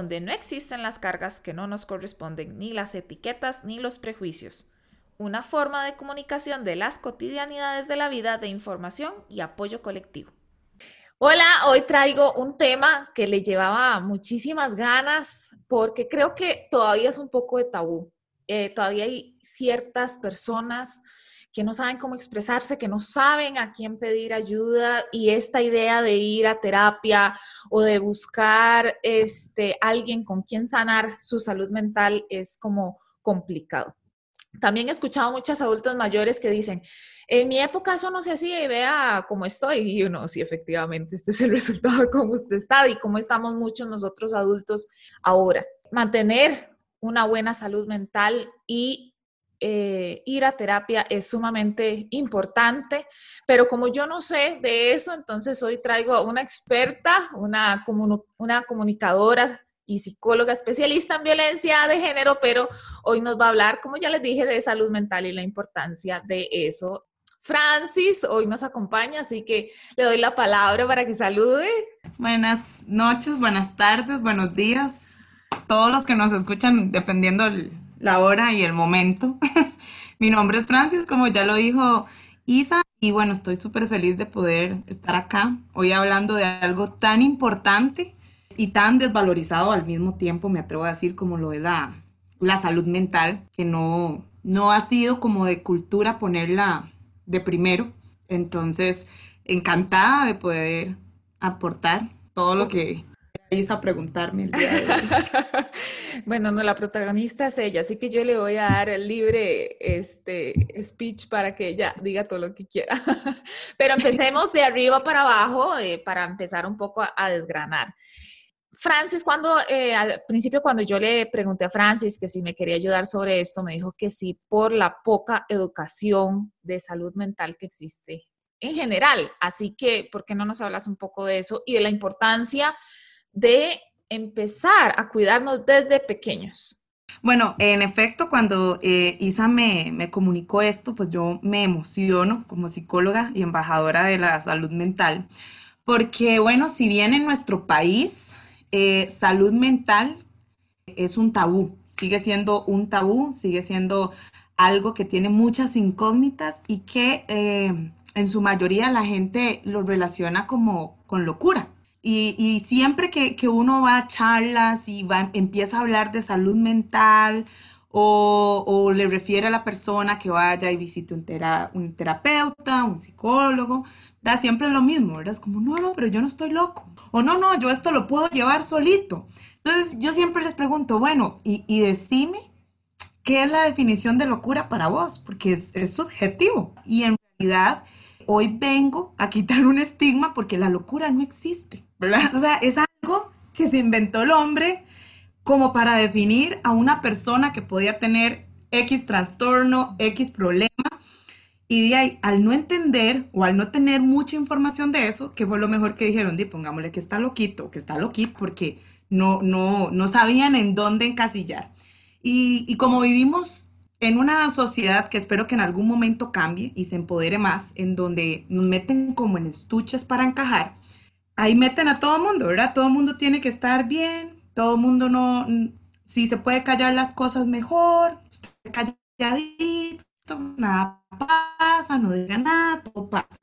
donde no existen las cargas que no nos corresponden, ni las etiquetas ni los prejuicios. Una forma de comunicación de las cotidianidades de la vida de información y apoyo colectivo. Hola, hoy traigo un tema que le llevaba muchísimas ganas porque creo que todavía es un poco de tabú. Eh, todavía hay ciertas personas que no saben cómo expresarse, que no saben a quién pedir ayuda y esta idea de ir a terapia o de buscar este, alguien con quien sanar su salud mental es como complicado. También he escuchado muchas adultas mayores que dicen, en mi época eso no se hacía y vea cómo estoy. Y uno, sí, efectivamente, este es el resultado de cómo usted está y cómo estamos muchos nosotros adultos ahora. Mantener una buena salud mental y eh, ir a terapia es sumamente importante, pero como yo no sé de eso, entonces hoy traigo a una experta, una, comunicadora y psicóloga especialista en violencia de género, pero hoy nos va a hablar, como ya les dije, de salud mental y la importancia de eso. Francis hoy nos acompaña, así que le doy la palabra para que salude. Buenas noches, buenas tardes, buenos días. Todos los que nos escuchan, dependiendo la hora y el momento. Mi nombre es Francis, como ya lo dijo Isa, y bueno, estoy súper feliz de poder estar acá hoy hablando de algo tan importante y tan desvalorizado al mismo tiempo, me atrevo a decir, como lo es la, la salud mental, que no, no ha sido como de cultura ponerla de primero. Entonces, encantada de poder aportar todo lo que a preguntarme el día de hoy. bueno, no, la protagonista es ella, así que yo le voy a dar el libre este, speech para que ella diga todo lo que quiera. Pero empecemos de arriba para abajo eh, para empezar un poco a, desgranar. Francis, cuando eh, al principio cuando yo le pregunté a Francis que si me quería ayudar sobre esto, me dijo que sí por la poca educación de salud mental que existe en general. Así que, ¿por qué no nos hablas un poco de eso y de la importancia de empezar a cuidarnos desde pequeños? Bueno, en efecto, cuando eh, Isa me, comunicó esto, pues yo me emociono como psicóloga y embajadora de la salud mental, porque bueno, si bien en nuestro país eh, salud mental es un tabú, sigue siendo un tabú, sigue siendo algo que tiene muchas incógnitas y que eh, en su mayoría la gente lo relaciona como con locura. Y, siempre que, uno va a charlas y va, empieza a hablar de salud mental o, le refiere a la persona que vaya y visite un, un terapeuta, un psicólogo, da siempre lo mismo, ¿verdad? Es como, no, no, pero yo no estoy loco. O no, no, yo esto lo puedo llevar solito. Entonces yo siempre les pregunto, bueno, y, y decime qué es la definición de locura para vos, porque es, es subjetivo. Y en realidad hoy vengo a quitar un estigma porque la locura no existe. O sea, es algo que se inventó el hombre como para definir a una persona que podía tener X trastorno, X problema. Y de ahí, al no entender o al no tener mucha información de eso, que fue lo mejor que dijeron, di, pongámosle que está loquito, que está loquito, porque no, no, no sabían en dónde encasillar. Y, y como vivimos en una sociedad que espero que en algún momento cambie y se empodere más, en donde nos meten como en estuches para encajar, ahí meten a todo mundo, ¿verdad? Todo mundo tiene que estar bien, todo mundo no, si se puede callar las cosas mejor, usted calladito, nada pasa, no diga nada, todo pasa.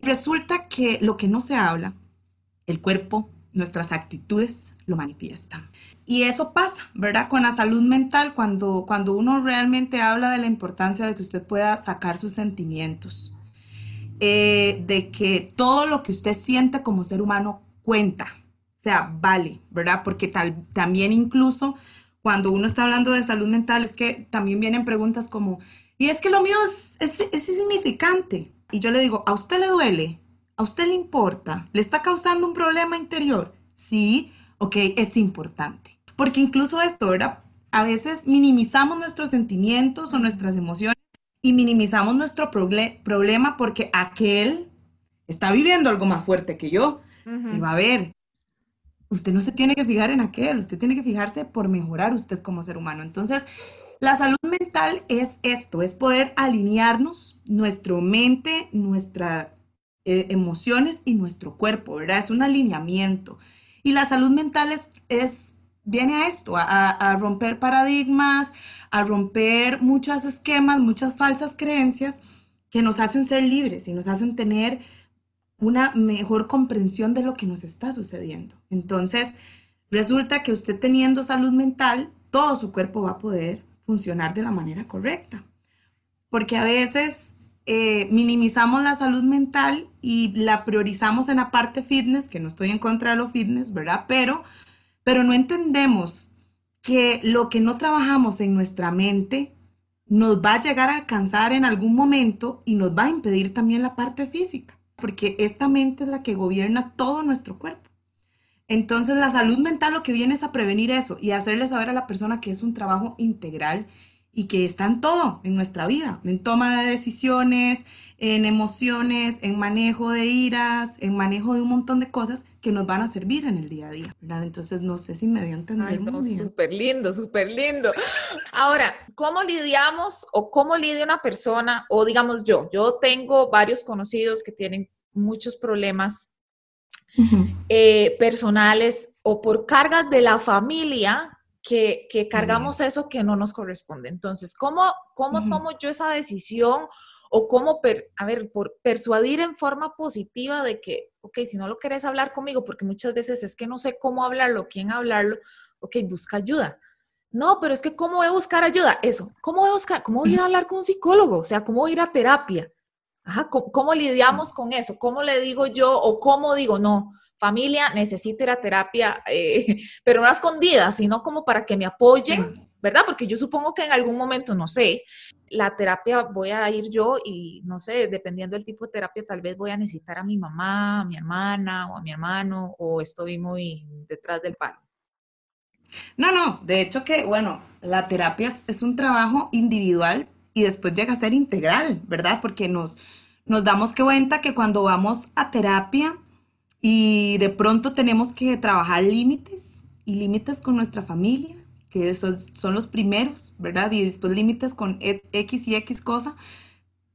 Resulta que lo que no se habla, el cuerpo, nuestras actitudes lo manifiestan. Y eso pasa, ¿verdad? Con la salud mental, cuando, cuando uno realmente habla de la importancia de que usted pueda sacar sus sentimientos, eh, de que todo lo que usted siente como ser humano cuenta, o sea, vale, ¿verdad? Porque tal, también incluso cuando uno está hablando de salud mental es que también vienen preguntas como, y es que lo mío es, es, es insignificante. Y yo le digo, ¿a usted le duele? ¿A usted le importa? ¿Le está causando un problema interior? Sí, ok, es importante. Porque incluso esto, ¿verdad? A veces minimizamos nuestros sentimientos o nuestras emociones y minimizamos nuestro problema porque aquel está viviendo algo más fuerte que yo. Y va a ver, usted no se tiene que fijar en aquel, usted tiene que fijarse por mejorar usted como ser humano. Entonces, la salud mental es esto, es poder alinearnos, nuestra mente, eh, emociones y nuestro cuerpo, ¿verdad? Es un alineamiento. Y la salud mental es, es viene a esto, a, romper paradigmas, a romper muchos esquemas, muchas falsas creencias que nos hacen ser libres y nos hacen tener una mejor comprensión de lo que nos está sucediendo. Entonces, resulta que usted teniendo salud mental, todo su cuerpo va a poder funcionar de la manera correcta. Porque a veces eh, minimizamos la salud mental y la priorizamos en la parte fitness, que no estoy en contra de lo fitness, ¿verdad? Pero, pero no entendemos que lo que no trabajamos en nuestra mente nos va a llegar a alcanzar en algún momento y nos va a impedir también la parte física, porque esta mente es la que gobierna todo nuestro cuerpo. Entonces la salud mental lo que viene es a prevenir eso y hacerle saber a la persona que es un trabajo integral y que está en todo en nuestra vida, en toma de decisiones, en emociones, en manejo de iras, en manejo de un montón de cosas que nos van a servir en el día a día, ¿verdad? Entonces, no sé si me dio a entender. Ay, no, súper lindo, súper lindo. Ahora, ¿cómo lidiamos o cómo lidia una persona, o digamos yo, yo tengo varios conocidos que tienen muchos problemas eh, personales o por cargas de la familia que, que cargamos eso que no nos corresponde. Entonces, ¿cómo, cómo tomo yo esa decisión o cómo, a ver, por persuadir en forma positiva de que, ok, si no lo querés hablar conmigo, porque muchas veces es que no sé cómo hablarlo, quién hablarlo, ok, busca ayuda. No, pero es que ¿cómo voy a buscar ayuda? Eso, ¿cómo voy a buscar? ¿Cómo voy a ir a hablar con un psicólogo? O sea, ¿cómo voy a ir a terapia? Ajá, ¿cómo, lidiamos con eso? ¿Cómo le digo yo o cómo digo, no, familia, necesito ir a terapia, eh, pero no a escondidas, sino como para que me apoyen, ¿verdad? Porque yo supongo que en algún momento, no sé, la terapia voy a ir yo y no sé, dependiendo del tipo de terapia, tal vez voy a necesitar a mi mamá, a mi hermana o a mi hermano, o estoy muy detrás del palo. No, no, de hecho que, bueno, la terapia es, un trabajo individual y después llega a ser integral, ¿verdad? Porque nos, nos damos cuenta que cuando vamos a terapia y de pronto tenemos que trabajar límites y límites con nuestra familia, que esos son los primeros, ¿verdad? Y después límites con X y X cosa,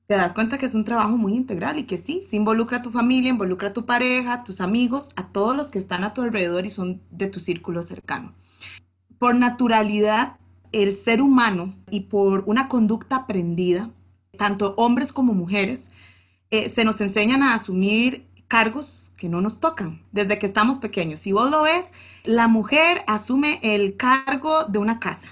te das cuenta que es un trabajo muy integral y que sí, se involucra a tu familia, involucra a tu pareja, a tus amigos, a todos los que están a tu alrededor y son de tu círculo cercano. Por naturalidad, el ser humano y por una conducta aprendida, tanto hombres como mujeres, eh, se nos enseñan a asumir cargos que no nos tocan desde que estamos pequeños. Si vos lo ves, la mujer asume el cargo de una casa.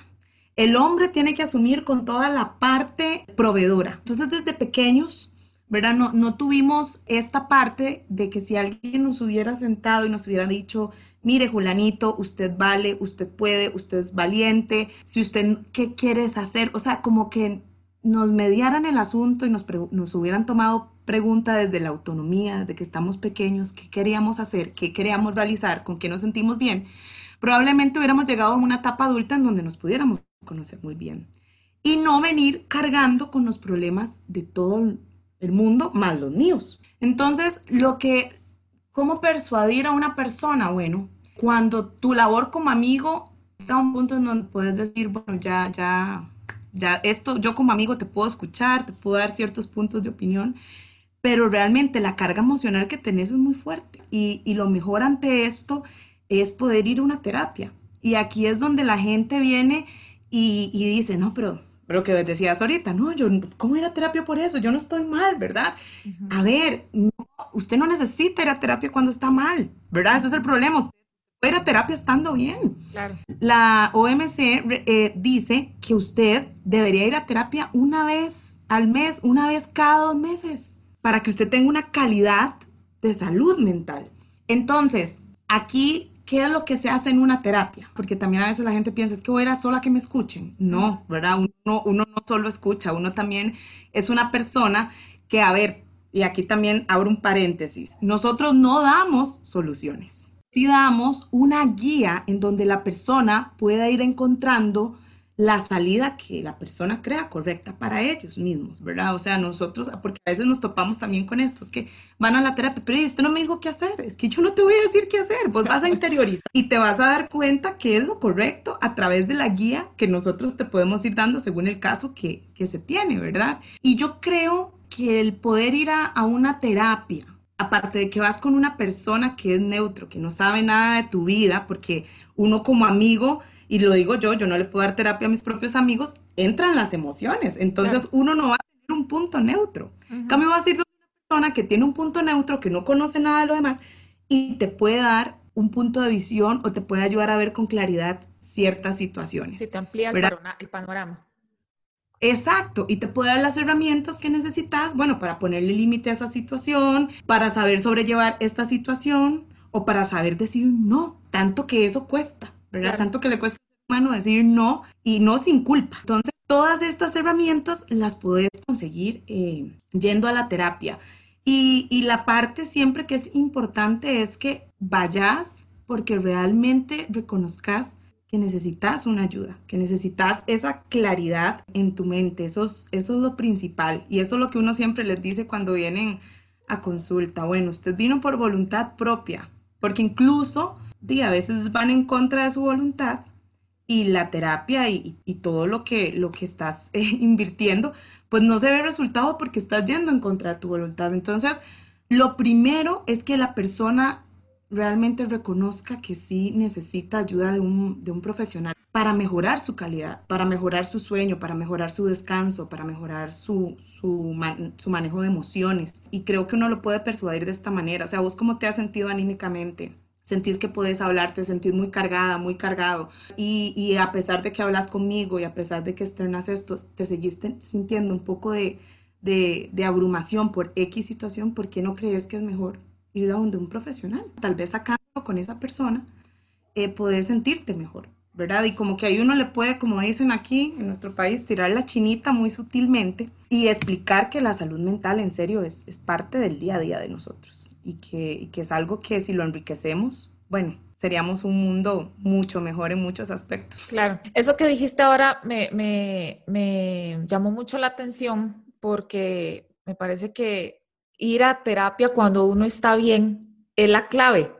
El hombre tiene que asumir con toda la parte proveedora. Entonces, desde pequeños, ¿verdad? No, no tuvimos esta parte de que si alguien nos hubiera sentado y nos hubiera dicho, mire, Julanito, usted vale, usted puede, usted es valiente, si usted, ¿qué quieres hacer? O sea, como que nos mediaran el asunto y nos, nos hubieran tomado pregunta desde la autonomía, desde que estamos pequeños, qué queríamos hacer, qué queríamos realizar, con qué nos sentimos bien, probablemente hubiéramos llegado a una etapa adulta en donde nos pudiéramos conocer muy bien. Y no venir cargando con los problemas de todo el mundo, más los míos. Entonces, lo que, ¿cómo persuadir a una persona? Bueno, cuando tu labor como amigo está a un punto en donde puedes decir, bueno, ya, ya, ya, esto, yo como amigo te puedo escuchar, te puedo dar ciertos puntos de opinión, pero realmente la carga emocional que tenés es muy fuerte. Y, y lo mejor ante esto es poder ir a una terapia. Y aquí es donde la gente viene y, y dice, no, pero lo que decías ahorita, no, yo, ¿cómo ir a terapia por eso? Yo no estoy mal, ¿verdad? A ver, usted no necesita ir a terapia cuando está mal, ¿verdad? Ese es el problema ir a terapia estando bien. La OMC eh, dice que usted debería ir a terapia una vez al mes, una vez cada dos meses, para que usted tenga una calidad de salud mental. Entonces, aquí, ¿qué es lo que se hace en una terapia? Porque también a veces la gente piensa, es que voy a ir a sola que me escuchen. No, ¿verdad? Uno, uno no solo escucha, uno también es una persona que, a ver, y aquí también abro un paréntesis, nosotros no damos soluciones si damos una guía en donde la persona pueda ir encontrando la salida que la persona crea correcta para ellos mismos, ¿verdad? O sea, nosotros, porque a veces nos topamos también con esto, es que van a la terapia, pero usted no me dijo qué hacer, es que yo no te voy a decir qué hacer, vos vas a interiorizar y te vas a dar cuenta qué es lo correcto a través de la guía que nosotros te podemos ir dando según el caso que, que se tiene, ¿verdad? Y yo creo que el poder ir a, a una terapia aparte de que vas con una persona que es neutro, que no sabe nada de tu vida, porque uno como amigo, y lo digo yo, yo no le puedo dar terapia a mis propios amigos, entran las emociones. Entonces uno no va a tener un punto neutro. En cambio, va a ser una persona que tiene un punto neutro, que no conoce nada de lo demás, y te puede dar un punto de visión o te puede ayudar a ver con claridad ciertas situaciones. Se te amplía el panorama. Exacto, y te puede dar las herramientas que necesitas, bueno, para ponerle límite a esa situación, para saber sobrellevar esta situación o para saber decir no, tanto que eso cuesta, ¿verdad? Tanto que le cuesta a humano decir no y no sin culpa. Entonces, todas estas herramientas las puedes conseguir eh, yendo a la terapia. Y, y la parte siempre que es importante es que vayas porque realmente reconozcas que necesitas una ayuda, que necesitas esa claridad en tu mente. Eso es, eso es lo principal. Y eso es lo que uno siempre les dice cuando vienen a consulta. Bueno, usted vino por voluntad propia, porque incluso a veces van en contra de su voluntad y la terapia y, todo lo que, lo que estás eh, invirtiendo, pues no se ve resultado porque estás yendo en contra de tu voluntad. Entonces, lo primero es que la persona realmente reconozca que sí necesita ayuda de un, de un profesional para mejorar su calidad, para mejorar su sueño, para mejorar su descanso, para mejorar su, su, su, manejo de emociones. Y creo que uno lo puede persuadir de esta manera. O sea, vos cómo te has sentido anímicamente. Sentís que puedes hablar, te sentís muy cargada, muy cargado. Y, y a pesar de que hablas conmigo y a pesar de que externas esto, te seguiste sintiendo un poco de, de, abrumación por X situación, ¿por qué no crees que es mejor ir a donde un profesional. Tal vez acá con esa persona eh, puedes sentirte mejor, ¿verdad? Y como que ahí uno le puede, como dicen aquí en nuestro país, tirar la chinita muy sutilmente y explicar que la salud mental en serio es, es parte del día a día de nosotros y que, que es algo que si lo enriquecemos, bueno, seríamos un mundo mucho mejor en muchos aspectos. Claro, eso que dijiste ahora me, me, me llamó mucho la atención porque me parece que ir a terapia cuando uno está bien es la clave.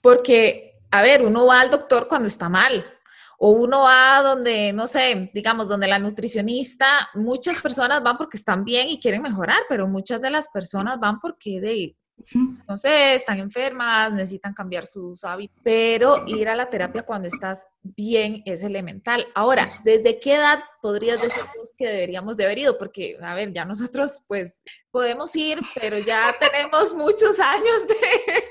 Porque, a ver, uno va al doctor cuando está mal. O uno va donde, no sé, digamos, donde la nutricionista, muchas personas van porque están bien y quieren mejorar, pero muchas de las personas van porque de, no sé, están enfermas, necesitan cambiar sus hábitos, pero ir a la terapia cuando estás bien es elemental. Ahora, ¿desde qué edad podrías decirnos que deberíamos de haber ido? Porque, a ver, ya nosotros pues podemos ir, pero ya tenemos muchos años de,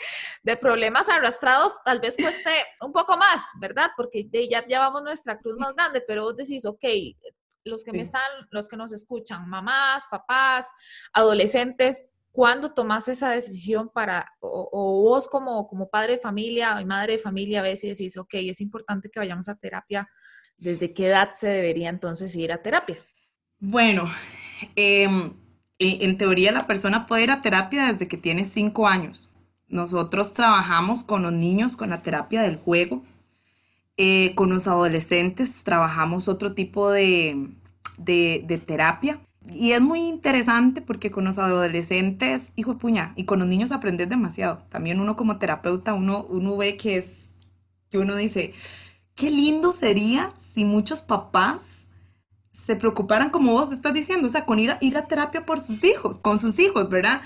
de problemas arrastrados, tal vez cueste un poco más, ¿verdad? Porque ya llevamos nuestra cruz más grande, pero vos decís, ok, los que me están, los que nos escuchan, mamás, papás, adolescentes, ¿Cuándo tomas esa decisión para, o, vos como, como padre de familia y madre de familia, a veces decís, ok, es importante que vayamos a terapia, ¿desde qué edad se debería entonces ir a terapia? Bueno, em, en teoría la persona puede ir a terapia desde que tiene cinco años. Nosotros trabajamos con los niños con la terapia del juego. Eh, con los adolescentes trabajamos otro tipo de, de terapia y es muy interesante porque con los adolescentes, hijo de puña, y con los niños aprendes demasiado. También uno como terapeuta, uno, uno ve que es, que uno dice, qué lindo sería si muchos papás se preocuparan como vos estás diciendo, o sea, con ir a, ir a terapia por sus hijos, con sus hijos, ¿verdad?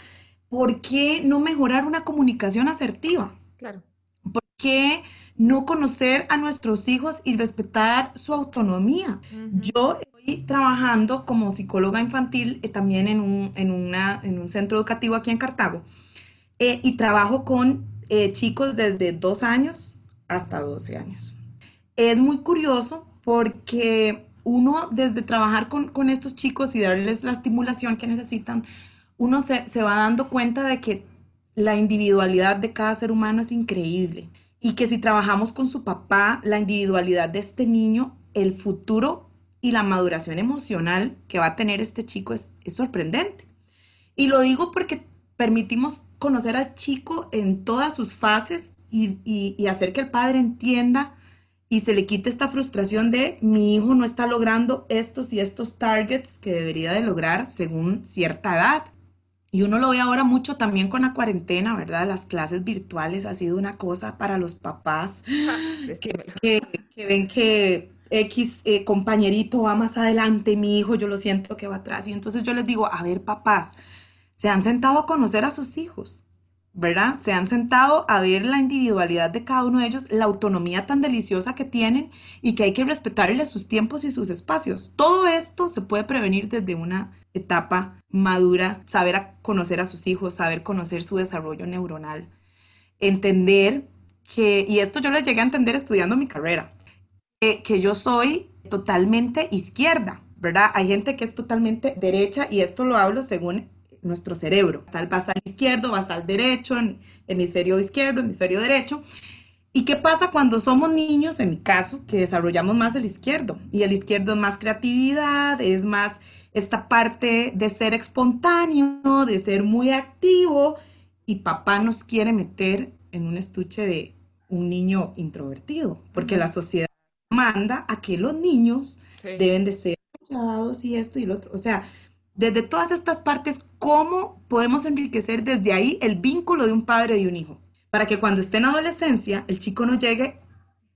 ¿Por qué no mejorar una comunicación asertiva? Claro. ¿Por qué no conocer a nuestros hijos y respetar su autonomía? Yo trabajando como psicóloga infantil eh, también en un, en, una, en un centro educativo aquí en Cartago eh, y trabajo con eh, chicos desde dos años hasta 12 años. Es muy curioso porque uno desde trabajar con, con estos chicos y darles la estimulación que necesitan, uno se, se va dando cuenta de que la individualidad de cada ser humano es increíble y que si trabajamos con su papá, la individualidad de este niño, el futuro y la maduración emocional que va a tener este chico es, sorprendente. Y lo digo porque permitimos conocer al chico en todas sus fases y, hacer que el padre entienda y se le quite esta frustración de mi hijo no está logrando estos y estos targets que debería de lograr según cierta edad. Y uno lo ve ahora mucho también con la cuarentena, ¿verdad? Las clases virtuales ha sido una cosa para los papás que, ven que X eh, compañerito va más adelante, mi hijo, yo lo siento que va atrás. Y entonces yo les digo, a ver, papás, se han sentado a conocer a sus hijos. ¿verdad? Se han sentado a ver la individualidad de cada uno de ellos, la autonomía tan deliciosa que tienen y que hay que respetarles sus tiempos y sus espacios. Todo esto se puede prevenir desde una etapa madura, saber conocer a sus hijos, saber conocer su desarrollo neuronal, entender que, y esto yo lo llegué a entender estudiando mi carrera, que, que yo soy totalmente izquierda, ¿verdad? Hay gente que es totalmente derecha y esto lo hablo según nuestro cerebro. El basal izquierdo, basal derecho, hemisferio izquierdo, hemisferio derecho. ¿Y qué pasa cuando somos niños, en mi caso, que desarrollamos más el izquierdo? Y el izquierdo es más creatividad, es más esta parte de ser espontáneo, de ser muy activo, y papá nos quiere meter en un estuche de un niño introvertido, porque la sociedad manda a que los niños deben de ser callados y esto y lo otro. O sea, desde todas estas partes, ¿cómo podemos enriquecer desde ahí el vínculo de un padre y un hijo? Para que cuando esté en adolescencia, el chico no llegue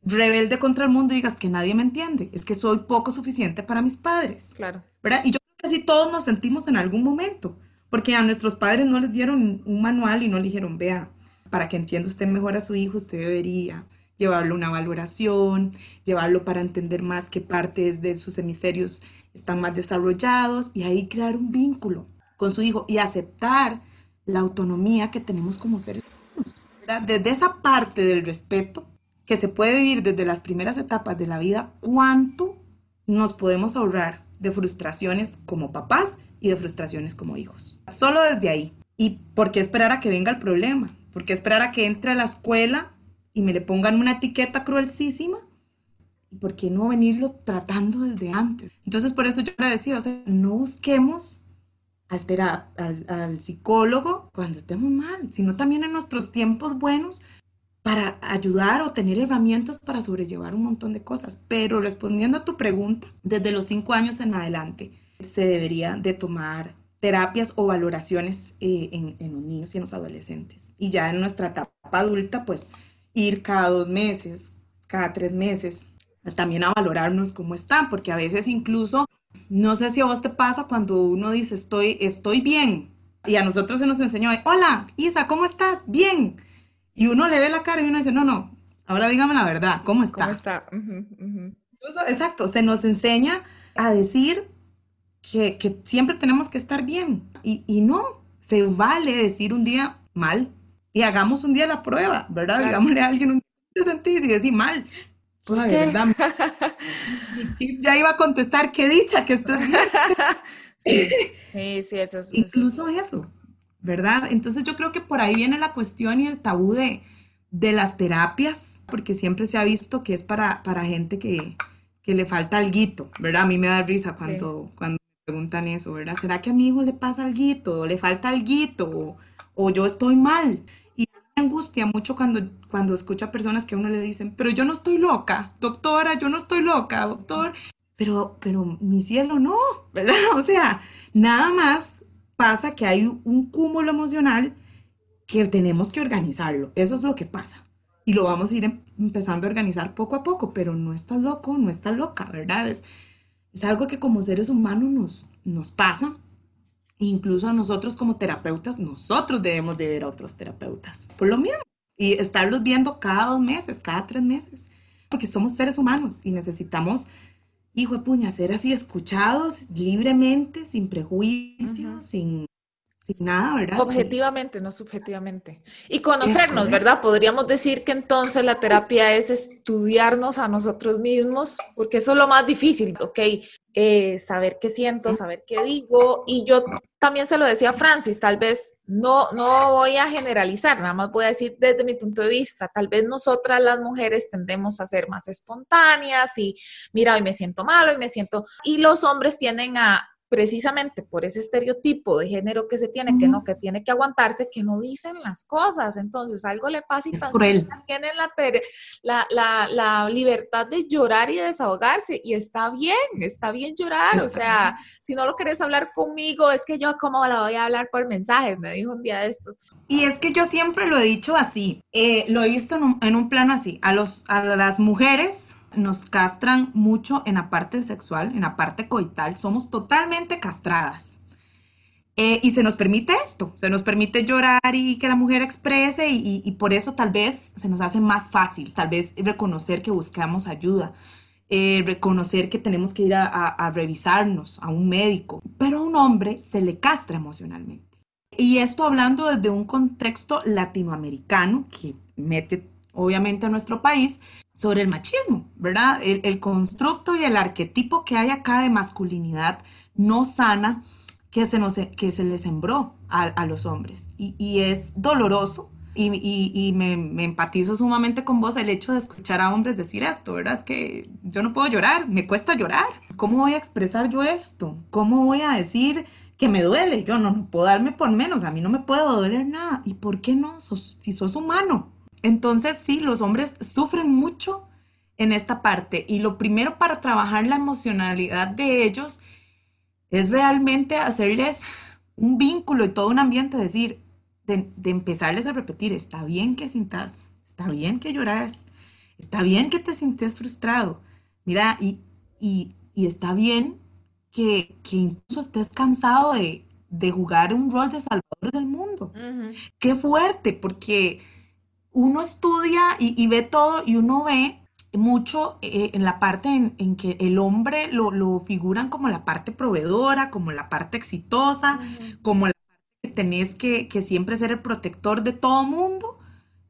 rebelde contra el mundo y digas que nadie me entiende, es que soy poco suficiente para mis padres. Claro. ¿Verdad? Y yo creo que así todos nos sentimos en algún momento, porque a nuestros padres no les dieron un manual y no le dijeron, vea, para que entienda usted mejor a su hijo, usted debería llevarlo a una valoración, llevarlo para entender más qué partes de sus hemisferios están más desarrollados y ahí crear un vínculo con su hijo y aceptar la autonomía que tenemos como seres humanos. Desde esa parte del respeto que se puede vivir desde las primeras etapas de la vida, ¿cuánto nos podemos ahorrar de frustraciones como papás y de frustraciones como hijos? Solo desde ahí. ¿Y por qué esperar a que venga el problema? ¿Por qué esperar a que entre a la escuela y me le pongan una etiqueta cruelísima ¿Y por qué no venirlo tratando desde antes? Entonces, por eso yo le decía, o sea, no busquemos al, al, psicólogo cuando estemos mal, sino también en nuestros tiempos buenos para ayudar o tener herramientas para sobrellevar un montón de cosas. Pero respondiendo a tu pregunta, desde los cinco años en adelante se debería de tomar terapias o valoraciones eh, en, en, los niños y en los adolescentes. Y ya en nuestra etapa adulta, pues ir cada dos meses, cada tres meses también a valorarnos cómo están, porque a veces incluso, no sé si a vos te pasa cuando uno dice estoy, estoy bien, y a nosotros se nos enseñó, hola, Isa, ¿cómo estás? Bien. Y uno le ve la cara y uno dice, no, no, ahora dígame la verdad, ¿cómo está? ¿Cómo está? exacto, se nos enseña a decir que, que siempre tenemos que estar bien. Y, y, no, se vale decir un día mal y hagamos un día la prueba, ¿verdad? Digámosle a alguien un día te sentís y decir mal, Ay, ¿verdad? ya iba a contestar, qué dicha que estás bien. sí, sí, sí, eso es. Incluso eso, ¿verdad? Entonces yo creo que por ahí viene la cuestión y el tabú de, de las terapias, porque siempre se ha visto que es para, para gente que, que le falta algo, ¿verdad? A mí me da risa cuando, cuando me preguntan eso, ¿verdad? ¿Será que a mi hijo le pasa algo, o le falta algo, o, o yo estoy mal? Angustia mucho cuando, cuando escucho personas que a uno le dicen, pero yo no estoy loca, doctora, yo no estoy loca, doctor, pero, pero mi cielo no, ¿verdad? O sea, nada más pasa que hay un cúmulo emocional que tenemos que organizarlo, eso es lo que pasa. Y lo vamos a ir em, empezando a organizar poco a poco, pero no estás loco, no estás loca, ¿verdad? Es, es algo que como seres humanos nos, nos pasa Incluso a nosotros como terapeutas, nosotros debemos de ver a otros terapeutas. Por lo mismo. Y estarlos viendo cada dos meses, cada tres meses. Porque somos seres humanos y necesitamos, hijo de puña, ser así escuchados libremente, sin prejuicios, sin nada, ¿verdad? Objetivamente, no subjetivamente. Y conocernos, ¿verdad? Podríamos decir que entonces la terapia es estudiarnos a nosotros mismos, porque eso es lo más difícil, ¿ok? Eh, saber qué siento, saber qué digo. Y yo también se lo decía a Francis, tal vez no, no voy a generalizar, nada más voy a decir desde mi punto de vista, tal vez nosotras las mujeres tendemos a ser más espontáneas y mira, hoy me siento mal, hoy me siento... Y los hombres tienden a precisamente por ese estereotipo de género que se tiene, que no, que tiene que aguantarse, que no dicen las cosas. Entonces, algo le pasa y también tienen la, la, la, libertad de llorar y desahogarse. Y está bien, está bien llorar. o sea, si no lo quieres hablar conmigo, es que yo, ¿cómo la voy a hablar por mensajes? Me dijo un día de estos. Y es que yo siempre lo he dicho así, eh, lo he visto en un, plano así. A, a las mujeres nos castran mucho en la parte sexual, en la parte coital, somos totalmente castradas. Eh, y se nos permite esto, se nos permite llorar y que la mujer exprese y, por eso tal vez se nos hace más fácil, tal vez reconocer que buscamos ayuda, eh, reconocer que tenemos que ir a, revisarnos a un médico, pero a un hombre se le castra emocionalmente. Y esto hablando desde un contexto latinoamericano que mete obviamente a nuestro país sobre el machismo, ¿verdad? El, constructo y el arquetipo que hay acá de masculinidad no sana que se, nos, que se le sembró a, los hombres. Y, es doloroso y, y, me, me, empatizo sumamente con vos el hecho de escuchar a hombres decir esto, ¿verdad? Es que yo no puedo llorar, me cuesta llorar. ¿Cómo voy a expresar yo esto? ¿Cómo voy a decir que me duele? Yo no, puedo darme por menos, a mí no me puede doler nada. ¿Y por qué no? si sos humano. Entonces sí, los hombres sufren mucho en esta parte y lo primero para trabajar la emocionalidad de ellos es realmente hacerles un vínculo y todo un ambiente, decir, de, empezarles a repetir, está bien que sintas, está bien que lloras, está bien que te sientes frustrado, mira, y, está bien que, incluso estés cansado de, jugar un rol de salvador del mundo. Qué fuerte, porque uno estudia y, ve todo y uno ve mucho eh, en la parte en, que el hombre lo, lo, figuran como la parte proveedora, como la parte exitosa, como la parte que tenés que, siempre ser el protector de todo mundo,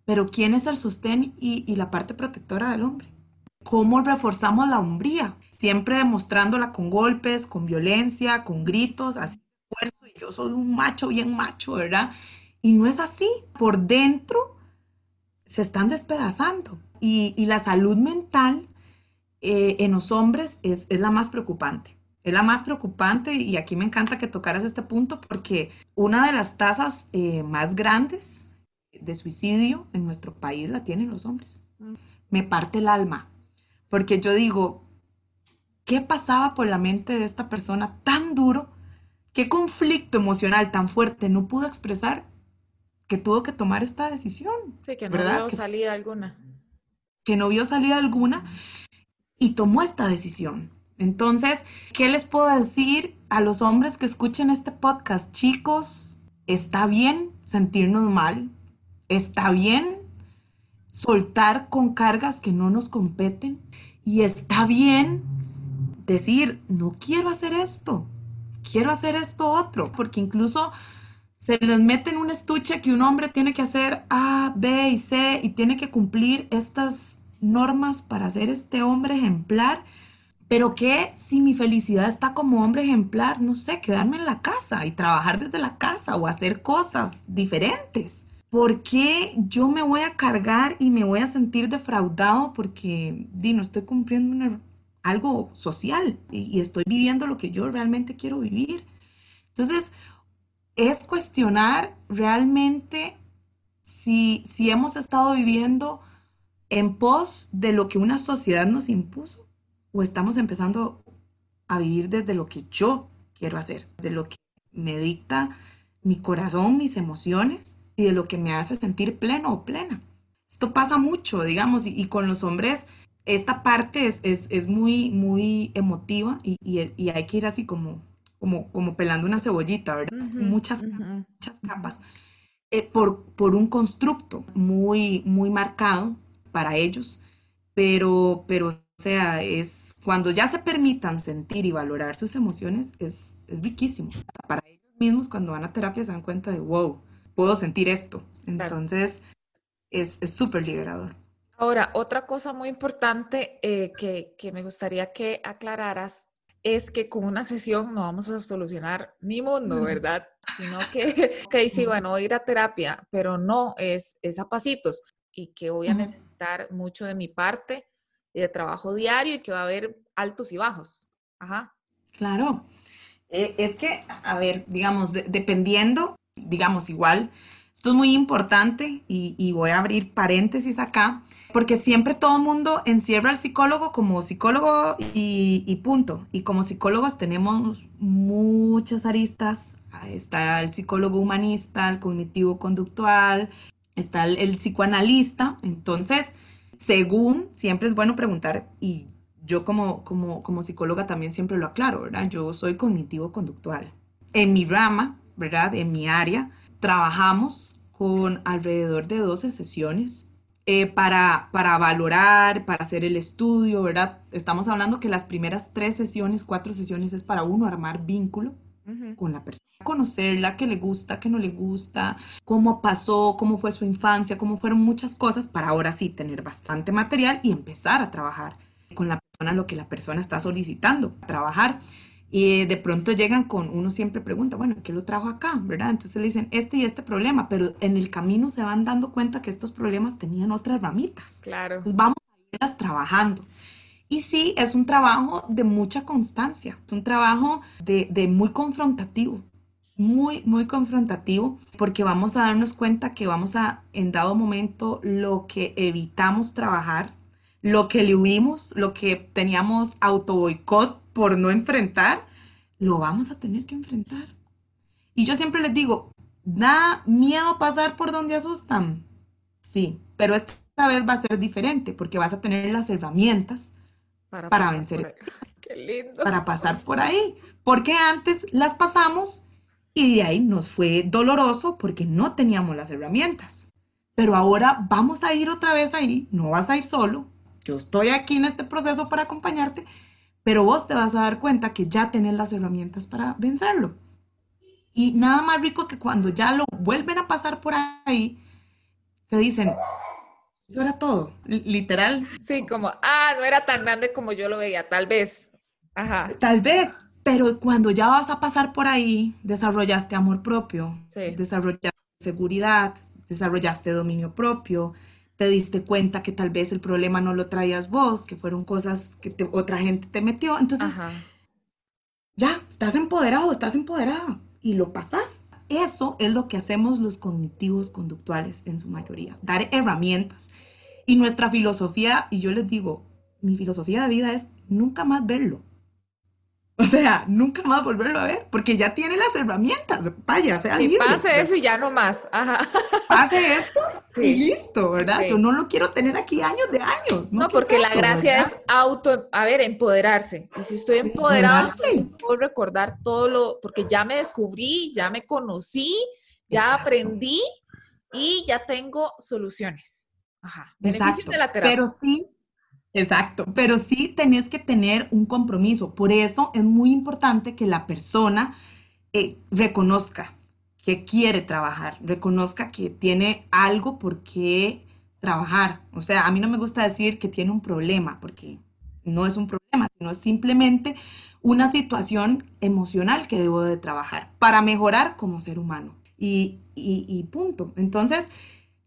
pero ¿quién es el sostén y, la parte protectora del hombre? ¿Cómo reforzamos la hombría? Siempre demostrándola con golpes, con violencia, con gritos, así esfuerzo, y yo soy un macho bien macho, ¿verdad? Y no es así. Por dentro se están despedazando y, la salud mental eh, en los hombres es, la más preocupante. Es la más preocupante y aquí me encanta que tocaras este punto porque una de las tasas eh, más grandes de suicidio en nuestro país la tienen los hombres. Mm. Me parte el alma porque yo digo, ¿qué pasaba por la mente de esta persona tan duro? ¿Qué conflicto emocional tan fuerte no pudo expresar que tuvo que tomar esta decisión? Sí, que no vio salida alguna que no vio salida alguna y tomó esta decisión. Entonces, ¿qué les puedo decir a los hombres que escuchen este podcast? Chicos, está bien sentirnos mal, está bien soltar con cargas que no nos competen y está bien decir, no quiero hacer esto, quiero hacer esto otro, porque incluso se les mete en un estuche que un hombre tiene que hacer A, B y C y tiene que cumplir estas normas para ser este hombre ejemplar. Pero que si mi felicidad está como hombre ejemplar, no sé, quedarme en la casa y trabajar desde la casa o hacer cosas diferentes. ¿Por qué yo me voy a cargar y me voy a sentir defraudado porque di, no estoy cumpliendo algo social y, estoy viviendo lo que yo realmente quiero vivir? Entonces, es cuestionar realmente si, si hemos estado viviendo en pos de lo que una sociedad nos impuso o estamos empezando a vivir desde lo que yo quiero hacer, de lo que me dicta mi corazón, mis emociones y de lo que me hace sentir pleno o plena. Esto pasa mucho, digamos, y, con los hombres esta parte es, es, muy, muy emotiva y, y, hay que ir así como como, como pelando una cebollita, ¿verdad? muchas, muchas capas, eh, por, por un constructo muy, muy marcado para ellos, pero, pero, o sea, es cuando ya se permitan sentir y valorar sus emociones, es, es riquísimo. Para ellos mismos, cuando van a terapia, se dan cuenta de, wow, puedo sentir esto. Entonces, es súper liberador. Ahora, otra cosa muy importante eh, que, que me gustaría que aclararas es que con una sesión no vamos a solucionar ni mundo, ¿verdad? Sino que, ok, sí, bueno, ir a terapia, pero no es, es a pasitos y que voy a necesitar mucho de mi parte de trabajo diario y que va a haber altos y bajos. Ajá. Claro. Eh, es que, a ver, digamos, dependiendo, digamos, igual, esto es muy importante y, voy a abrir paréntesis acá, porque siempre todo el mundo encierra al psicólogo como psicólogo y, punto. Y como psicólogos tenemos muchas aristas. Está el psicólogo humanista, el cognitivo conductual, está el, psicoanalista. Entonces, según, siempre es bueno preguntar y yo como, como, como psicóloga también siempre lo aclaro, ¿verdad? Yo soy cognitivo conductual. En mi rama, ¿verdad? En mi área, trabajamos con alrededor de 12 sesiones eh, para, para valorar, para hacer el estudio, ¿verdad? Estamos hablando que las primeras tres sesiones, cuatro sesiones es para uno armar vínculo con la persona, conocerla, qué le gusta, qué no le gusta, cómo pasó, cómo fue su infancia, cómo fueron muchas cosas para ahora sí tener bastante material y empezar a trabajar con la persona lo que la persona está solicitando, trabajar. Y de pronto llegan con, uno siempre pregunta, bueno, ¿qué lo trajo acá? ¿Verdad? Entonces le dicen este y este problema, pero en el camino se van dando cuenta que estos problemas tenían otras ramitas. Claro. Entonces vamos a irlas trabajando. Y sí, es un trabajo de mucha constancia, es un trabajo de, de muy confrontativo, muy, muy confrontativo, porque vamos a darnos cuenta que vamos a, en dado momento, lo que evitamos trabajar, lo que le huimos, lo que teníamos auto boicot por no enfrentar, lo vamos a tener que enfrentar. Y yo siempre les digo, ¿da miedo pasar por donde asustan? Sí, pero esta vez va a ser diferente porque vas a tener las herramientas para, vencer. Qué lindo. Para pasar por ahí. Porque antes las pasamos y de ahí nos fue doloroso porque no teníamos las herramientas. Pero ahora vamos a ir otra vez ahí, no vas a ir solo. Yo estoy aquí en este proceso para acompañarte, pero vos te vas a dar cuenta que ya tenés las herramientas para vencerlo. Y nada más rico que cuando ya lo vuelven a pasar por ahí, te dicen, eso era todo, literal. Sí, como, ah, no era tan grande como yo lo veía, tal vez. Ajá. Tal vez, pero cuando ya vas a pasar por ahí, desarrollaste amor propio, desarrollaste seguridad, desarrollaste dominio propio, te diste cuenta que tal vez el problema no lo traías vos, que fueron cosas que otra gente te metió. Entonces, ya, estás empoderado, estás empoderada y lo pasas. Eso es lo que hacemos los cognitivos conductuales en su mayoría, dar herramientas. Y nuestra filosofía, y yo les digo, mi filosofía de vida es nunca más verlo. O sea, nunca más volverlo a ver, porque ya tiene las herramientas. Vaya, sea y pase eso y ya no más. Ajá. Pase esto y listo, ¿verdad? Yo no lo quiero tener aquí años de años. No, porque la gracia es auto, a ver, empoderarse. Y si estoy empoderado, puedo recordar todo lo, porque ya me descubrí, ya me conocí, ya aprendí y ya tengo soluciones. Ajá. Beneficios de la terapia. Pero sí Exacto, pero sí tenés que tener un compromiso. Por eso es muy importante que la persona eh, reconozca que quiere trabajar, reconozca que tiene algo por qué trabajar. O sea, a mí no me gusta decir que tiene un problema, porque no es un problema, sino simplemente una situación emocional que debo de trabajar para mejorar como ser humano. Y, y punto. Entonces,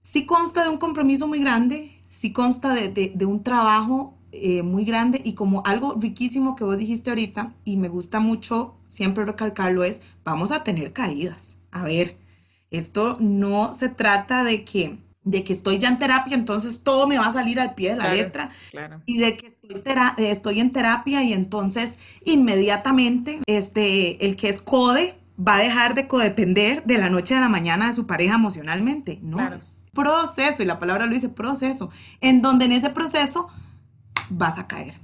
sí consta de un compromiso muy grande, sí consta de, un trabajo eh, muy grande y como algo riquísimo que vos dijiste ahorita y me gusta mucho siempre recalcarlo es, vamos a tener caídas. A ver, esto no se trata de que de que estoy ya en terapia, entonces todo me va a salir al pie de la letra. Y de que estoy, estoy, en terapia y entonces inmediatamente este, el que es code va a dejar de codepender de la noche a la mañana de su pareja emocionalmente. No, es proceso, y la palabra lo dice proceso, en donde en ese proceso vas a caer.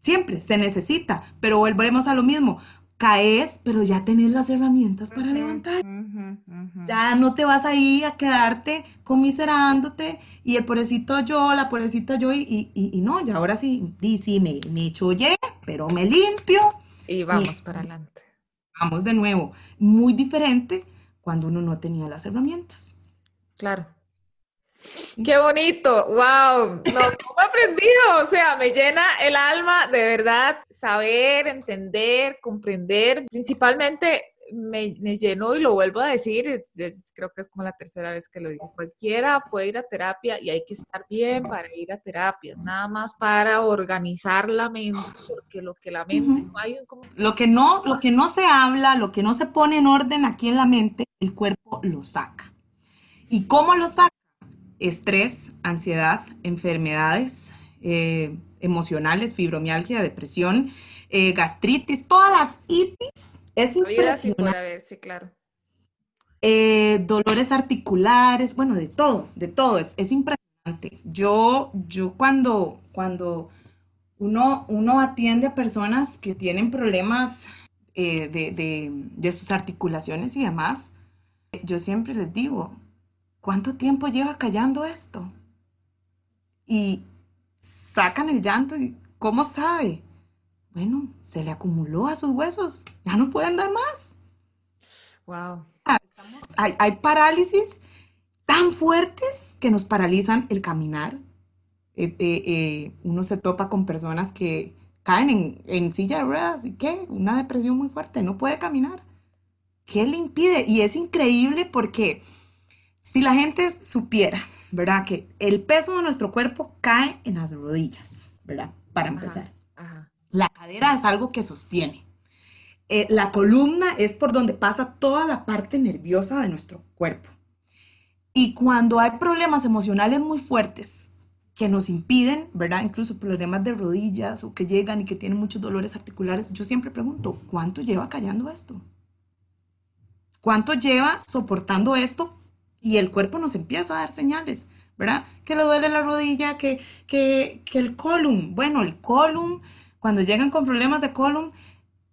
Siempre se necesita, pero volveremos a lo mismo. Caes, pero ya tenés las herramientas para levantar. Ya no te vas ahí a quedarte conmiserándote y el pobrecito yo, la pobrecita yo, y, y, no, ya ahora sí, sí, me, me chollé, pero me limpio. Y vamos para adelante vamos de nuevo, muy diferente cuando uno no tenía las herramientas. Claro. Qué bonito, wow, no, ¿cómo aprendido? O sea, me llena el alma de verdad saber, entender, comprender, principalmente me, me, llenó y lo vuelvo a decir, creo que es como la tercera vez que lo digo, cualquiera puede ir a terapia y hay que estar bien para ir a terapia, nada más para organizar la mente, porque lo que la mente no hay Lo que no, lo que no se habla, lo que no se pone en orden aquí en la mente, el cuerpo lo saca. ¿Y cómo lo saca? Estrés, ansiedad, enfermedades eh, emocionales, fibromialgia, depresión, eh, gastritis, todas las itis es impresionante. sí, claro. Eh, dolores articulares, bueno, de todo, de todo, es, es impresionante. Yo, yo cuando, cuando uno, uno atiende a personas que tienen problemas eh, de, sus articulaciones y demás, yo siempre les digo, ¿cuánto tiempo lleva callando esto? Y sacan el llanto y ¿cómo sabe? Bueno, se le acumuló a sus huesos, ya no pueden dar más. Wow. Ah, hay, hay parálisis tan fuertes que nos paralizan el caminar. Eh, eh, eh, uno se topa con personas que caen en, silla de ruedas y qué, una depresión muy fuerte, no puede caminar. ¿Qué le impide? Y es increíble porque si la gente supiera, ¿verdad? Que el peso de nuestro cuerpo cae en las rodillas, ¿verdad? Para empezar. La cadera es algo que sostiene. la columna es por donde pasa toda la parte nerviosa de nuestro cuerpo. Y cuando hay problemas emocionales muy fuertes que nos impiden, ¿verdad? Incluso problemas de rodillas o que llegan y que tienen muchos dolores articulares, yo siempre pregunto, ¿cuánto lleva callando esto? ¿Cuánto lleva soportando esto? Y el cuerpo nos empieza a dar señales, ¿verdad? Que le duele la rodilla, que, que, que el colon, bueno, el colon, cuando llegan con problemas de colon,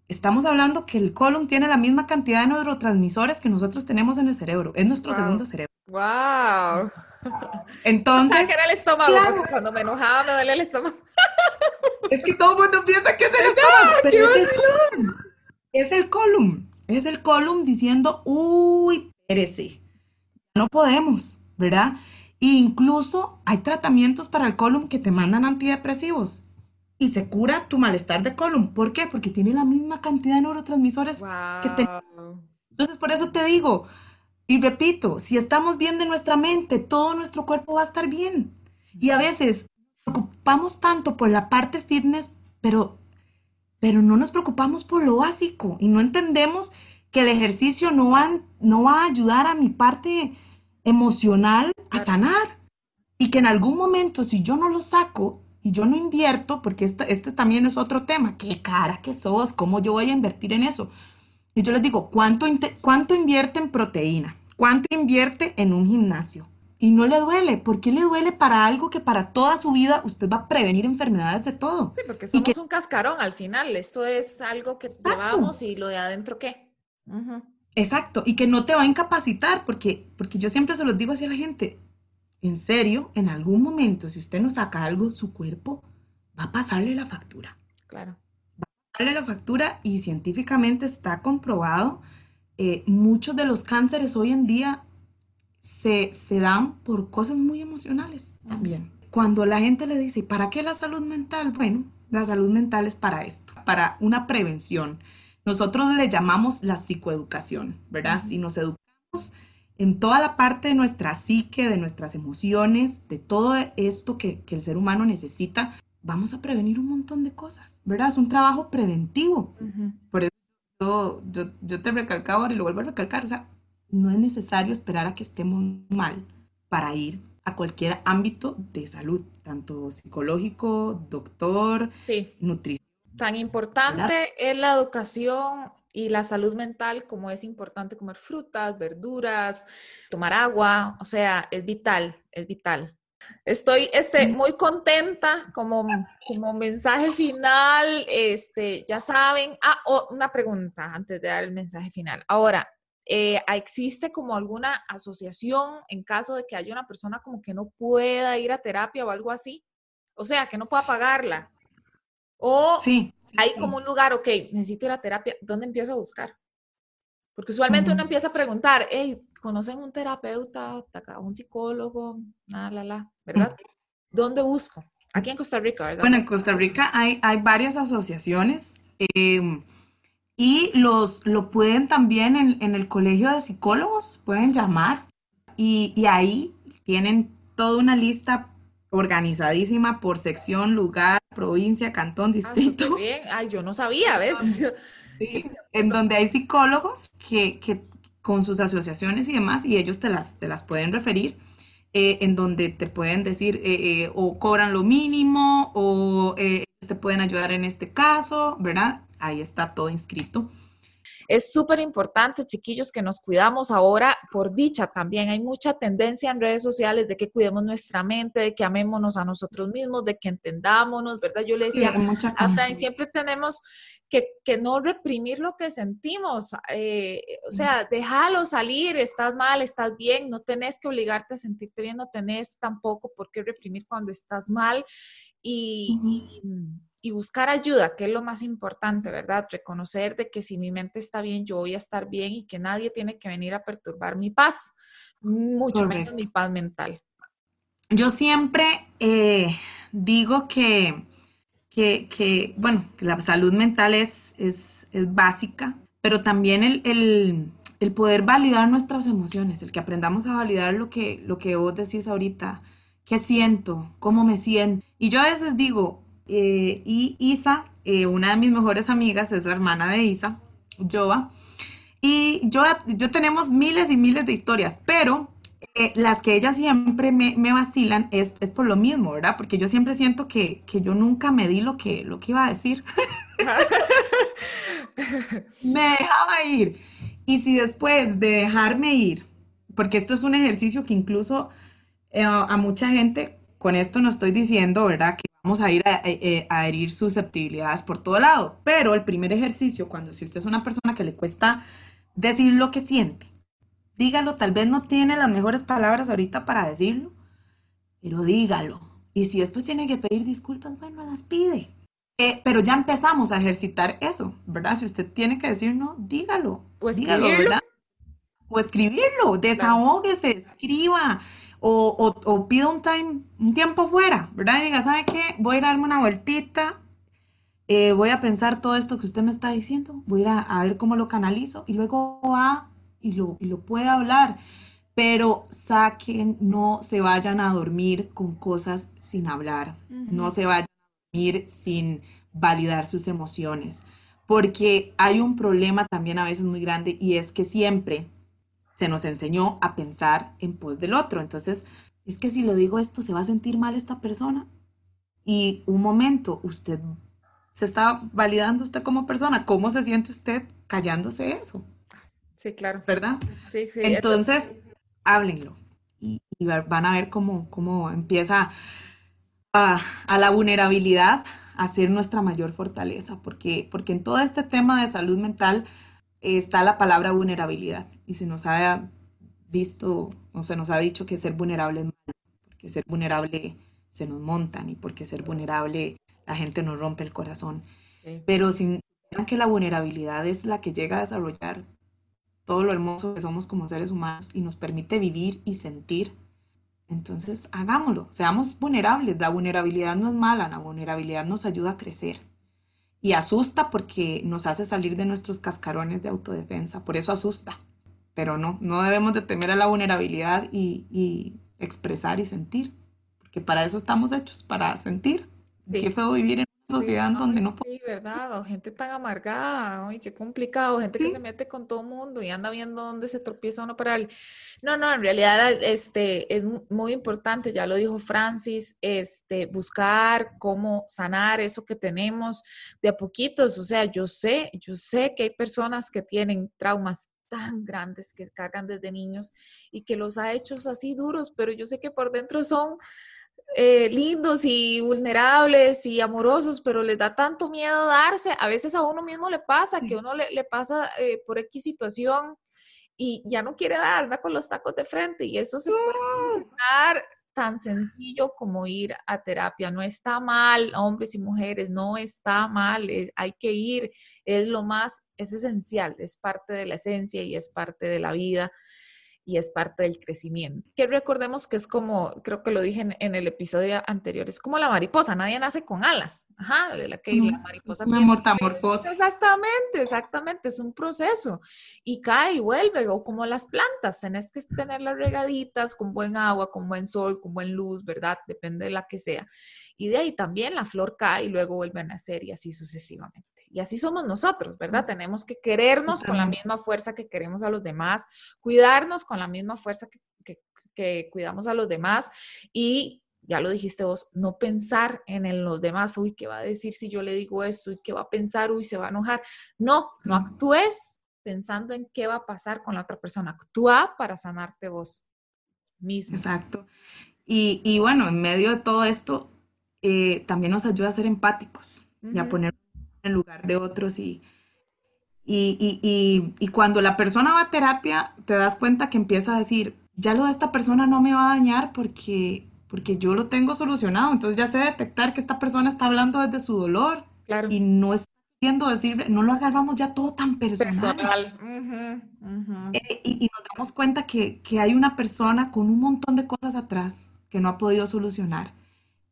estamos hablando que el colon tiene la misma cantidad de neurotransmisores que nosotros tenemos en el cerebro, es nuestro segundo cerebro. ¡Wow! Entonces. que era el estómago, porque cuando me enojaba me duele el estómago. Es que todo el mundo piensa que es el estómago, pero es el colon. Es el colon. Es el colon diciendo, uy, perece. No podemos, ¿verdad? E incluso hay tratamientos para el colon que te mandan antidepresivos y se cura tu malestar de colon. ¿Por qué? Porque tiene la misma cantidad de neurotransmisores que te... Entonces, por eso te digo, y repito, si estamos bien de nuestra mente, todo nuestro cuerpo va a estar bien. Y a veces nos preocupamos tanto por la parte fitness, pero, pero no nos preocupamos por lo básico y no entendemos que el ejercicio no va, no va a ayudar a mi parte emocional a sanar. Y que en algún momento, si yo no lo saco y yo no invierto, porque este, este también es otro tema, qué cara que sos, cómo yo voy a invertir en eso. Y yo les digo, ¿cuánto, ¿cuánto invierte en proteína? ¿Cuánto invierte en un gimnasio? Y no le duele. ¿Por qué le duele para algo que para toda su vida usted va a prevenir enfermedades de todo? Sí, porque somos un cascarón al final. Esto es algo que llevamos y lo de adentro qué. Exacto. Y que no te va a incapacitar porque, porque yo siempre se los digo así a la gente. En serio, en algún momento, si usted no saca algo, su cuerpo va a pasarle la factura. Claro la factura y científicamente está comprobado, eh, muchos de los cánceres hoy en día se, se dan por cosas muy emocionales también. Cuando la gente le dice, ¿para qué la salud mental? Bueno, la salud mental es para esto, para una prevención. Nosotros le llamamos la psicoeducación, ¿verdad? Si nos educamos en toda la parte de nuestra psique, de nuestras emociones, de todo esto que, que el ser humano necesita vamos a prevenir un montón de cosas, ¿verdad? Es un trabajo preventivo. Por eso yo, yo, te recalcaba y lo vuelvo a recalcar, o sea, no es necesario esperar a que estemos mal para ir a cualquier ámbito de salud, tanto psicológico, doctor, nutrición. Tan importante es la educación y la salud mental como es importante comer frutas, verduras, tomar agua, o sea, es vital, es vital. Estoy este, muy contenta como, como mensaje final. Este, ya saben. Ah, una pregunta antes de dar el mensaje final. Ahora, eh, ¿existe como alguna asociación en caso de que haya una persona como que no pueda ir a terapia o algo así? O sea, que no pueda pagarla. O sí, hay como un lugar, ok, necesito ir a terapia, ¿dónde empiezo a buscar? Porque usualmente uno empieza a preguntar, hey, ¿conocen un terapeuta, un psicólogo? La, la, la, ¿verdad? ¿Dónde busco? Aquí en Costa Rica, ¿verdad? Bueno, en Costa Rica hay, hay varias asociaciones em, y los, lo pueden también en, en, el colegio de psicólogos, pueden llamar y, y ahí tienen toda una lista organizadísima por sección, lugar, provincia, cantón, ah, distrito. Ah, bien. Ay, yo no sabía, ¿ves? en donde hay psicólogos que, con sus asociaciones y demás, y ellos te las, te las pueden referir, eh, en donde te pueden decir eh, eh, o cobran lo mínimo o te pueden ayudar en este caso, ¿verdad? Ahí está todo inscrito. Es súper importante, chiquillos, que nos cuidamos ahora por dicha también. Hay mucha tendencia en redes sociales de que cuidemos nuestra mente, de que amémonos a nosotros mismos, de que entendámonos, ¿verdad? Yo le decía a Fran, siempre tenemos que, no reprimir lo que sentimos, eh, o sea, déjalo salir, estás mal, estás bien, no tenés que obligarte a sentirte bien, no tenés tampoco por qué reprimir cuando estás mal y y buscar ayuda, que es lo más importante, ¿verdad? Reconocer de que si mi mente está bien, yo voy a estar bien y que nadie tiene que venir a perturbar mi paz, mucho menos mi paz mental. Yo siempre eh, digo que, que, bueno, la salud mental es, es, básica, pero también el, el, poder validar nuestras emociones, el que aprendamos a validar lo que, lo que vos decís ahorita, qué siento, cómo me siento. Y yo a veces digo, eh, y Isa, eh, una de mis mejores amigas, es la hermana de Isa, Joa. Y yo, yo tenemos miles y miles de historias, pero eh, las que ella siempre me, me vacilan es, es, por lo mismo, ¿verdad? Porque yo siempre siento que, que, yo nunca me di lo que, lo que iba a decir. me dejaba ir. Y si después de dejarme ir, porque esto es un ejercicio que incluso a mucha gente, con esto no estoy diciendo, ¿verdad? Vamos a ir eh, a, herir susceptibilidades por todo lado. Pero el primer ejercicio, cuando si usted es una persona que le cuesta decir lo que siente, dígalo, tal vez no tiene las mejores palabras ahorita para decirlo, pero dígalo. Y si después tiene que pedir disculpas, bueno, las pide. Eh, pero ya empezamos a ejercitar eso, ¿verdad? Si usted tiene que decir no, dígalo. O dígalo, ¿verdad? O escribirlo, desahógese, escriba o, o, pido un, time, un tiempo fuera, ¿verdad? Y diga, ¿sabe qué? Voy a ir a darme una vueltita, eh, voy a pensar todo esto que usted me está diciendo, voy a ir a, ver cómo lo canalizo y luego va y lo, y lo puede hablar. Pero saquen, no se vayan a dormir con cosas sin hablar, no se vayan a dormir sin validar sus emociones, porque hay un problema también a veces muy grande y es que siempre se nos enseñó a pensar en pos del otro. Entonces, es que si lo digo esto, se va a sentir mal esta persona. Y un momento, usted se está validando usted como persona. ¿Cómo se siente usted callándose eso? Sí, claro. ¿Verdad? Sí, sí. Entonces, háblenlo y, van a ver cómo, cómo empieza a, a, la vulnerabilidad a ser nuestra mayor fortaleza, porque, porque en todo este tema de salud mental está la palabra vulnerabilidad y se nos ha visto o se nos ha dicho que ser vulnerable es malo, porque ser vulnerable se nos montan y porque ser vulnerable la gente nos rompe el corazón. Pero sin que la vulnerabilidad es la que llega a desarrollar todo lo hermoso que somos como seres humanos y nos permite vivir y sentir, entonces hagámoslo, seamos vulnerables. La vulnerabilidad no es mala, la vulnerabilidad nos ayuda a crecer y asusta porque nos hace salir de nuestros cascarones de autodefensa, por eso asusta. Pero no, no debemos de temer a la vulnerabilidad y, expresar y sentir, porque para eso estamos hechos, para sentir. Qué feo vivir en sociedad donde no Sí, verdad, o gente tan amargada, ay, qué complicado, gente que se mete con todo el mundo y anda viendo dónde se tropieza uno para él. No, no, en realidad este, es muy importante, ya lo dijo Francis, este, buscar cómo sanar eso que tenemos de a poquitos, o sea, yo sé, yo sé que hay personas que tienen traumas tan grandes que cargan desde niños y que los ha hecho así duros, pero yo sé que por dentro son eh, lindos y vulnerables y amorosos, pero les da tanto miedo darse. A veces a uno mismo le pasa, que uno le, pasa eh, por X situación y ya no quiere dar, anda con los tacos de frente y eso se puede empezar tan sencillo como ir a terapia. No está mal, hombres y mujeres, no está mal, hay que ir, es lo más, es esencial, es parte de la esencia y es parte de la vida y es parte del crecimiento. Que recordemos que es como, creo que lo dije en, el episodio anterior, es como la mariposa, nadie nace con alas. Ajá, la, que, la mariposa. Es una metamorfosis. Exactamente, exactamente, es un proceso. Y cae y vuelve, o como las plantas, tenés que tenerlas regaditas con buen agua, con buen sol, con buen luz, ¿verdad? Depende de la que sea. Y de ahí también la flor cae y luego vuelve a nacer y así sucesivamente. Y así somos nosotros, ¿verdad? Tenemos que querernos con la misma fuerza que queremos a los demás, cuidarnos con la misma fuerza que, cuidamos a los demás y ya lo dijiste vos, no pensar en, los demás, uy, ¿qué va a decir si yo le digo esto? ¿Y qué va a pensar? Uy, se va a enojar. No, no actúes pensando en qué va a pasar con la otra persona. Actúa para sanarte vos mismo. Exacto. Y, y bueno, en medio de todo esto, eh, también nos ayuda a ser empáticos y a poner en lugar de otros y, y, y, y, cuando la persona va a terapia, te das cuenta que empieza a decir, ya lo de esta persona no me va a dañar porque, porque yo lo tengo solucionado. Entonces ya sé detectar que esta persona está hablando desde su dolor claro. y no está queriendo decir, no lo agarramos ya todo tan personal. Eh, y, y, nos damos cuenta que, que hay una persona con un montón de cosas atrás que no ha podido solucionar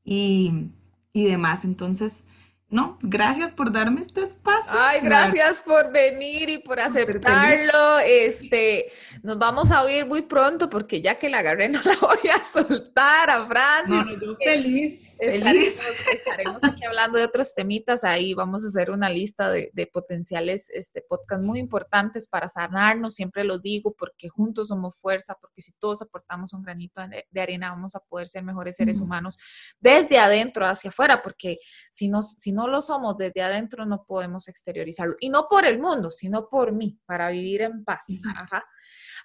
y, y demás. Entonces, no, gracias por darme este espacio. Ay, gracias por venir y por aceptarlo. Este, nos vamos a oír muy pronto porque ya que la agarré no la voy a soltar a Francis. No, yo feliz. Estaremos, estaremos, aquí hablando de otros temitas. Ahí vamos a hacer una lista de, de potenciales este, podcasts muy importantes para sanarnos. Siempre lo digo porque juntos somos fuerza, porque si todos aportamos un granito de arena vamos a poder ser mejores seres humanos desde adentro hacia afuera, porque si no, si no lo somos desde adentro, no podemos exteriorizarlo. Y no por el mundo, sino por mí, para vivir en paz.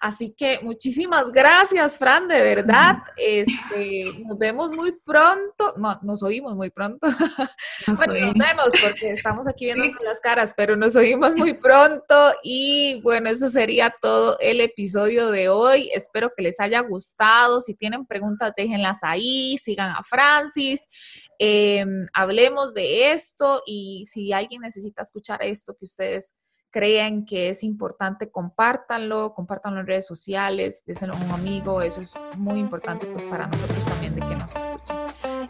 Así que muchísimas gracias, Fran, de verdad. Este, nos vemos muy pronto. No, nos oímos muy pronto. Nos bueno, nos vemos porque estamos aquí viendo las caras, pero nos oímos muy pronto. Y bueno, eso sería todo el episodio de hoy. Espero que les haya gustado. Si tienen preguntas, déjenlas ahí. Sigan a Francis. Em, hablemos de esto y si alguien necesita escuchar esto que ustedes creen que es importante, compártanlo, compártanlo en redes sociales, déselo a un amigo, eso es muy importante pues para nosotros también de que nos escuchen.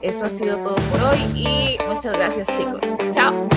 Eso ha sido todo por hoy y muchas gracias chicos. Chao.